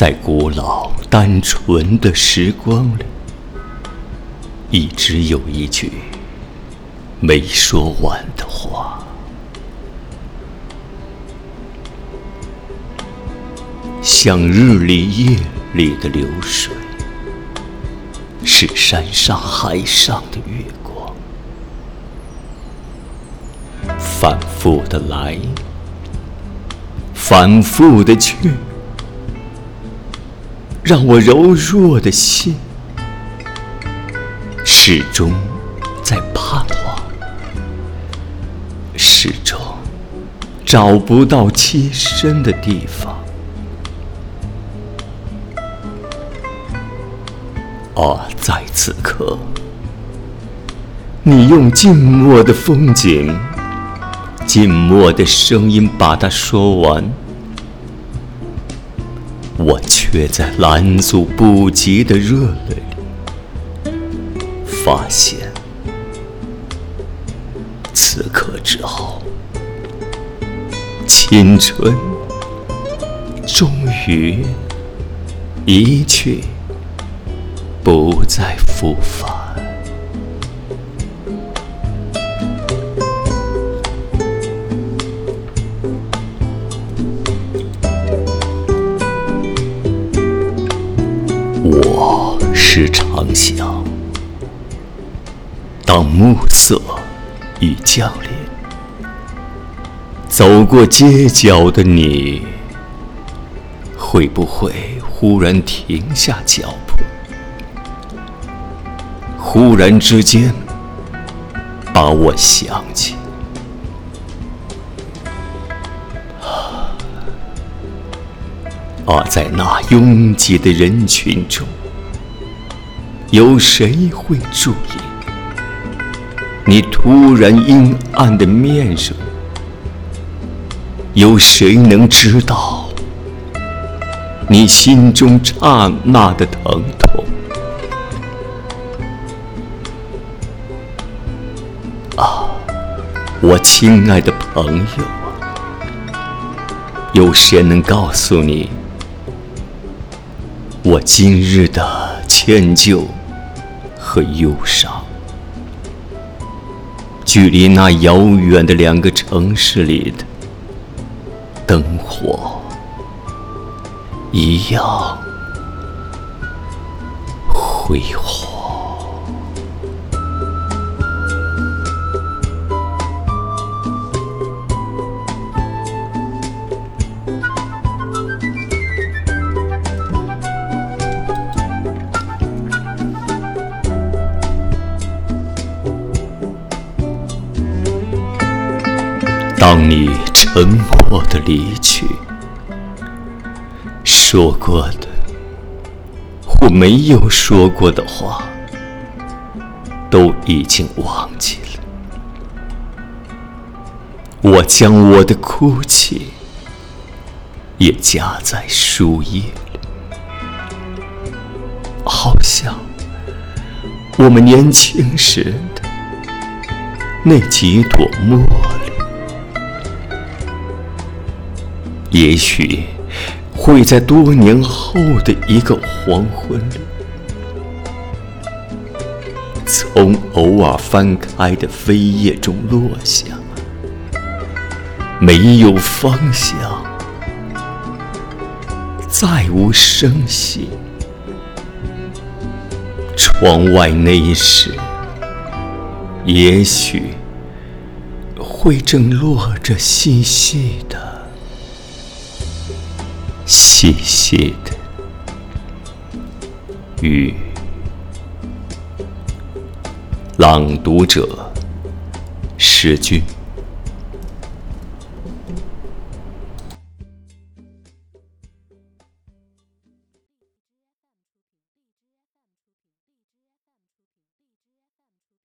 在古老单纯的时光里，一直有一句没说完的话。像日里夜里的流水，是山上海上的月光，反复的来，反复的去，让我柔弱的心始终在盼望，始终找不到栖身的地方。啊，在此刻，你用静默的风景、静默的声音把它说完，我却在拦阻不及的热泪里，发现，此刻之后，青春终于一去。不再复返。我是常想，当暮色已降临，走过街角的你，会不会忽然停下脚步？忽然之间，把我想起。啊，在那拥挤的人群中，有谁会注意你突然阴暗的面容？有谁能知道你心中刹那的疼痛？啊我亲爱的朋友啊，有谁能告诉你，我今日的歉疚和忧伤，距离那遥远的两个城市里的灯火一样辉煌？当你沉默的离去，说过的或没有说过的话，都已经忘记了。我将我的哭泣也夹在书页里，好像我们年轻时的那几朵茉莉。也许会在多年后的一个黄昏里，从偶尔翻开的扉页中落下，没有方向，再无声息。窗外那一时，也许会正落着细细的。细细的雨，朗读者，诗句。